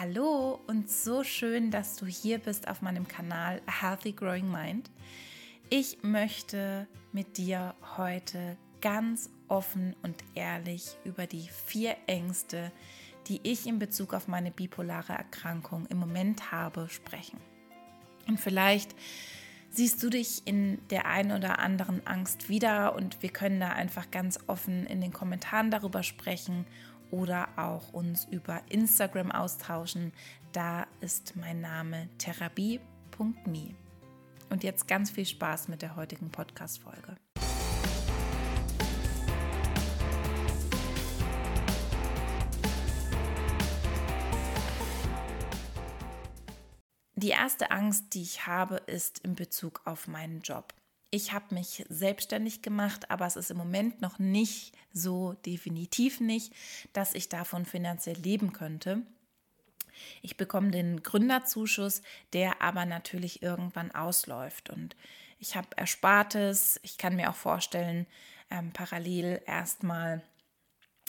Hallo und so schön, dass du hier bist auf meinem Kanal A Healthy Growing Mind. Ich möchte mit dir heute ganz offen und ehrlich über die vier Ängste, die ich in Bezug auf meine bipolare Erkrankung im Moment habe, sprechen. Und vielleicht siehst du dich in der einen oder anderen Angst wieder und wir können da einfach ganz offen in den Kommentaren darüber sprechen oder auch uns über Instagram austauschen. Da ist mein Name therapie.me. Und jetzt ganz viel Spaß mit der heutigen Podcast-Folge. Die erste Angst, die ich habe, ist in Bezug auf meinen Job. Ich habe mich selbstständig gemacht, aber es ist im Moment noch nicht so definitiv nicht, dass ich davon finanziell leben könnte. Ich bekomme den Gründerzuschuss, der aber natürlich irgendwann ausläuft. Und ich habe Erspartes. Ich kann mir auch vorstellen, ähm, parallel erstmal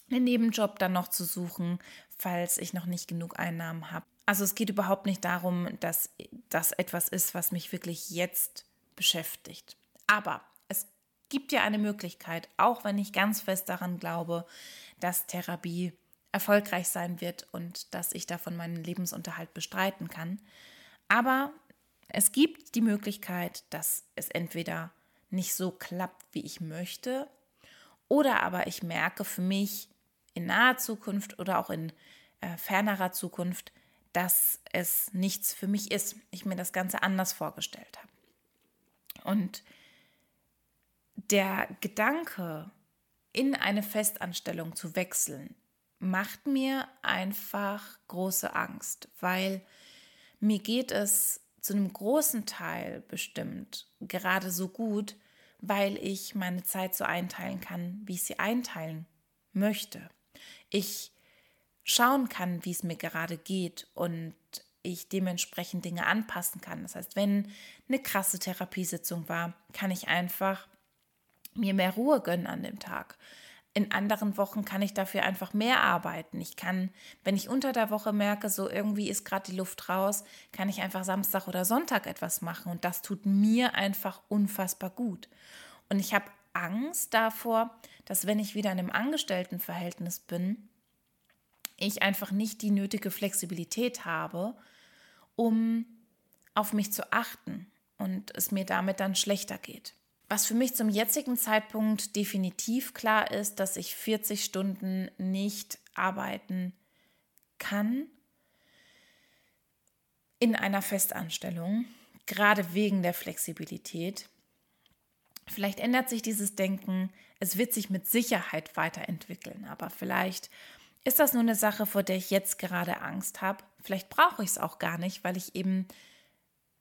einen Nebenjob dann noch zu suchen, falls ich noch nicht genug Einnahmen habe. Also es geht überhaupt nicht darum, dass das etwas ist, was mich wirklich jetzt beschäftigt. Aber es gibt ja eine Möglichkeit, auch wenn ich ganz fest daran glaube, dass Therapie erfolgreich sein wird und dass ich davon meinen Lebensunterhalt bestreiten kann. Aber es gibt die Möglichkeit, dass es entweder nicht so klappt, wie ich möchte, oder aber ich merke für mich in naher Zukunft oder auch in äh, fernerer Zukunft, dass es nichts für mich ist. Ich mir das Ganze anders vorgestellt habe. Und der Gedanke, in eine Festanstellung zu wechseln, macht mir einfach große Angst, weil mir geht es zu einem großen Teil bestimmt gerade so gut, weil ich meine Zeit so einteilen kann, wie ich sie einteilen möchte. Ich schauen kann, wie es mir gerade geht und ich dementsprechend Dinge anpassen kann. Das heißt, wenn eine krasse Therapiesitzung war, kann ich einfach mir mehr Ruhe gönnen an dem Tag. In anderen Wochen kann ich dafür einfach mehr arbeiten. Ich kann, wenn ich unter der Woche merke, so irgendwie ist gerade die Luft raus, kann ich einfach Samstag oder Sonntag etwas machen. Und das tut mir einfach unfassbar gut. Und ich habe Angst davor, dass wenn ich wieder in einem Angestelltenverhältnis bin, ich einfach nicht die nötige Flexibilität habe, um auf mich zu achten und es mir damit dann schlechter geht. Was für mich zum jetzigen Zeitpunkt definitiv klar ist, dass ich 40 Stunden nicht arbeiten kann in einer Festanstellung, gerade wegen der Flexibilität. Vielleicht ändert sich dieses Denken, es wird sich mit Sicherheit weiterentwickeln, aber vielleicht ist das nur eine Sache, vor der ich jetzt gerade Angst habe. Vielleicht brauche ich es auch gar nicht, weil ich eben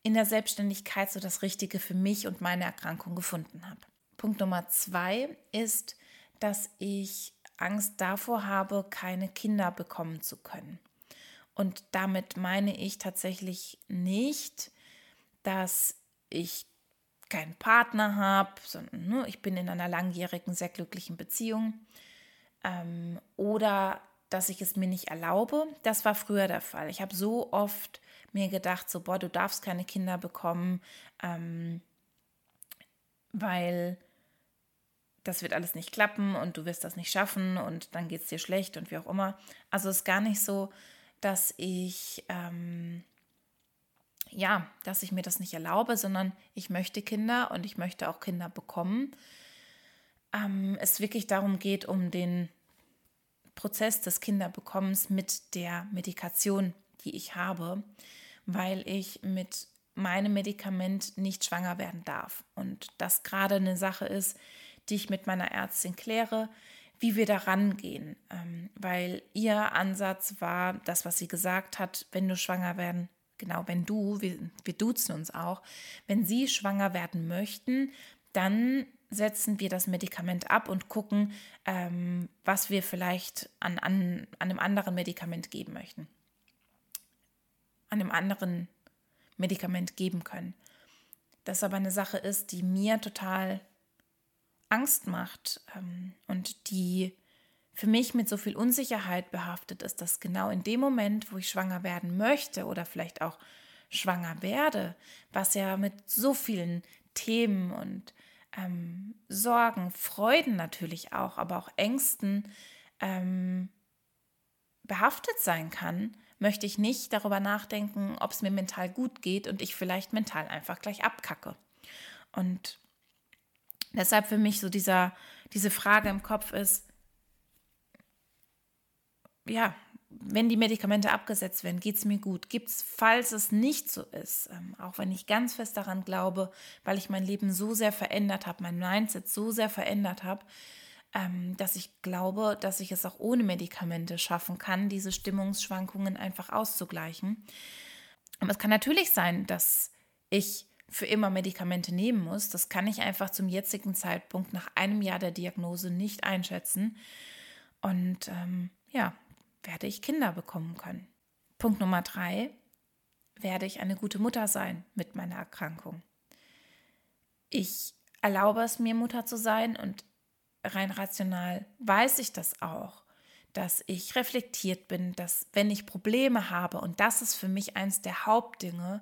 in der Selbstständigkeit so das Richtige für mich und meine Erkrankung gefunden habe. Punkt Nummer zwei ist, dass ich Angst davor habe, keine Kinder bekommen zu können. Und damit meine ich tatsächlich nicht, dass ich keinen Partner habe, sondern ne, ich bin in einer langjährigen, sehr glücklichen Beziehung. Ähm, oder dass ich es mir nicht erlaube. Das war früher der Fall. Ich habe so oft mir gedacht, so, boah, du darfst keine Kinder bekommen, ähm, weil das wird alles nicht klappen und du wirst das nicht schaffen und dann geht es dir schlecht und wie auch immer. Also es ist gar nicht so, dass ich, ähm, ja, dass ich mir das nicht erlaube, sondern ich möchte Kinder und ich möchte auch Kinder bekommen. Ähm, es wirklich darum geht, um den Prozess des Kinderbekommens mit der Medikation, die ich habe, weil ich mit meinem Medikament nicht schwanger werden darf. Und das gerade eine Sache ist, die ich mit meiner Ärztin kläre, wie wir da rangehen. Ähm, weil ihr Ansatz war, das, was sie gesagt hat, wenn du schwanger werden, genau, wenn du, wir, wir duzen uns auch, wenn sie schwanger werden möchten, dann setzen wir das Medikament ab und gucken, ähm, was wir vielleicht an, an, an einem anderen Medikament geben möchten. Einem anderen Medikament geben können. Das aber eine Sache ist, die mir total Angst macht ähm, und die für mich mit so viel Unsicherheit behaftet ist, dass genau in dem Moment, wo ich schwanger werden möchte oder vielleicht auch schwanger werde, was ja mit so vielen Themen und ähm, Sorgen, Freuden natürlich auch, aber auch Ängsten ähm, behaftet sein kann, möchte ich nicht darüber nachdenken, ob es mir mental gut geht und ich vielleicht mental einfach gleich abkacke. Und deshalb für mich so dieser, diese Frage im Kopf ist, ja, wenn die Medikamente abgesetzt werden, geht es mir gut. Gibt es, falls es nicht so ist, ähm, auch wenn ich ganz fest daran glaube, weil ich mein Leben so sehr verändert habe, mein Mindset so sehr verändert habe, dass ich glaube, dass ich es auch ohne Medikamente schaffen kann, diese Stimmungsschwankungen einfach auszugleichen. Aber es kann natürlich sein, dass ich für immer Medikamente nehmen muss. Das kann ich einfach zum jetzigen Zeitpunkt nach einem Jahr der Diagnose nicht einschätzen. Und ähm, ja, werde ich Kinder bekommen können. Punkt Nummer drei, werde ich eine gute Mutter sein mit meiner Erkrankung. Ich erlaube es mir, Mutter zu sein und rein rational weiß ich das auch, dass ich reflektiert bin, dass wenn ich Probleme habe, und das ist für mich eins der Hauptdinge,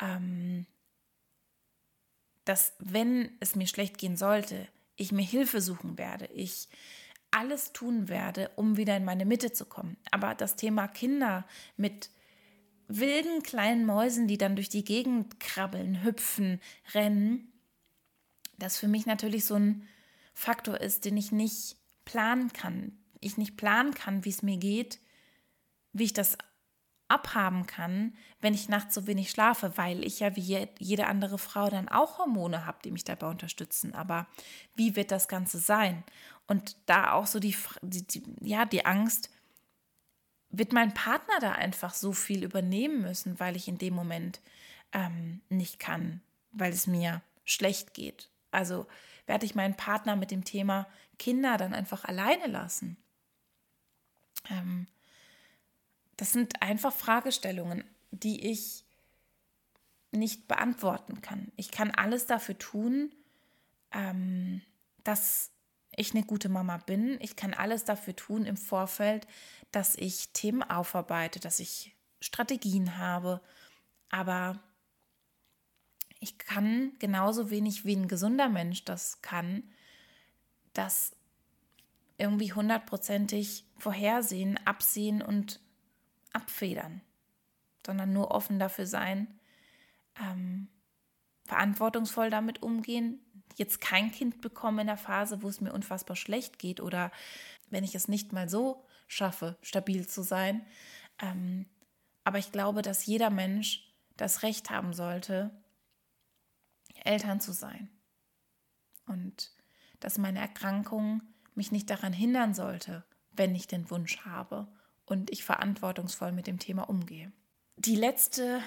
ähm, dass wenn es mir schlecht gehen sollte, ich mir Hilfe suchen werde, ich alles tun werde, um wieder in meine Mitte zu kommen. Aber das Thema Kinder mit wilden kleinen Mäusen, die dann durch die Gegend krabbeln, hüpfen, rennen, das für mich natürlich so ein Faktor ist, den ich nicht planen kann. Ich nicht planen kann, wie es mir geht, wie ich das abhaben kann, wenn ich nachts so wenig schlafe, weil ich ja wie jede andere Frau dann auch Hormone habe, die mich dabei unterstützen. Aber wie wird das Ganze sein? Und da auch so die, die, die, ja, die Angst, wird mein Partner da einfach so viel übernehmen müssen, weil ich in dem Moment ähm, nicht kann, weil es mir schlecht geht. Also werde ich meinen Partner mit dem Thema Kinder dann einfach alleine lassen? Ähm, das sind einfach Fragestellungen, die ich nicht beantworten kann. Ich kann alles dafür tun, ähm, dass ich eine gute Mama bin. Ich kann alles dafür tun im Vorfeld, dass ich Themen aufarbeite, dass ich Strategien habe. Aber ich kann genauso wenig wie ein gesunder Mensch das kann, das irgendwie hundertprozentig vorhersehen, absehen und abfedern, sondern nur offen dafür sein, ähm, verantwortungsvoll damit umgehen, jetzt kein Kind bekomme in der Phase, wo es mir unfassbar schlecht geht oder wenn ich es nicht mal so schaffe, stabil zu sein. Ähm, aber ich glaube, dass jeder Mensch das Recht haben sollte, Eltern zu sein. Und dass meine Erkrankung mich nicht daran hindern sollte, wenn ich den Wunsch habe und ich verantwortungsvoll mit dem Thema umgehe. Die letzte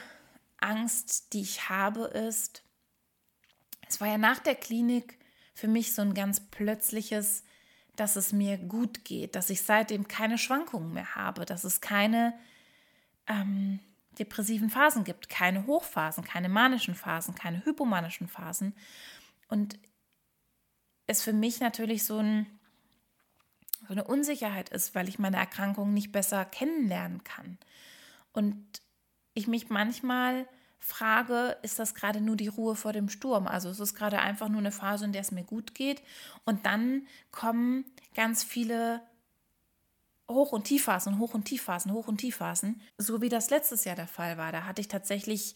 Angst, die ich habe, ist, es war ja nach der Klinik für mich so ein ganz plötzliches, dass es mir gut geht, dass ich seitdem keine Schwankungen mehr habe, dass es keine ähm, depressiven Phasen gibt, keine Hochphasen, keine manischen Phasen, keine hypomanischen Phasen. Und es für mich natürlich so, ein, so eine Unsicherheit ist, weil ich meine Erkrankung nicht besser kennenlernen kann. Und ich mich manchmal frage, ist das gerade nur die Ruhe vor dem Sturm? Also ist es gerade einfach nur eine Phase, in der es mir gut geht? Und dann kommen ganz viele Hoch- und Tiefphasen, Hoch- und Tiefphasen, Hoch- und Tiefphasen, so wie das letztes Jahr der Fall war. Da hatte ich tatsächlich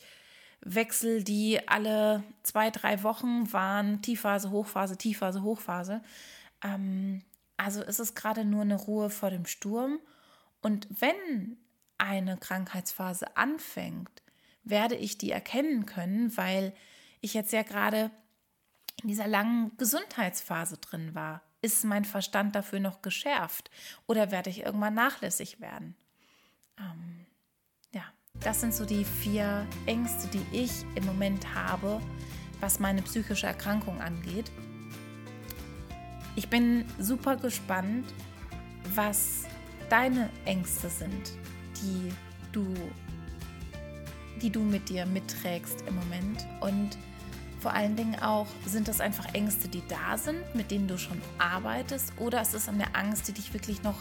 Wechsel, die alle zwei, drei Wochen waren, Tiefphase, Hochphase, Tiefphase, Hochphase. Ähm, also ist es gerade nur eine Ruhe vor dem Sturm. Und wenn eine Krankheitsphase anfängt, werde ich die erkennen können, weil ich jetzt ja gerade in dieser langen Gesundheitsphase drin war. Ist mein Verstand dafür noch geschärft oder werde ich irgendwann nachlässig werden? Ähm, ja, das sind so die vier Ängste, die ich im Moment habe, was meine psychische Erkrankung angeht. Ich bin super gespannt, was deine Ängste sind, die du, die du mit dir mitträgst im Moment und Vor allen Dingen auch, sind das einfach Ängste, die da sind, mit denen du schon arbeitest, oder ist es eine Angst, die dich wirklich noch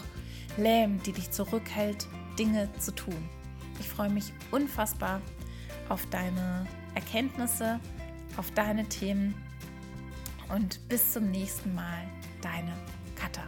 lähmt, die dich zurückhält, Dinge zu tun? Ich freue mich unfassbar auf deine Erkenntnisse, auf deine Themen und bis zum nächsten Mal, deine Katha.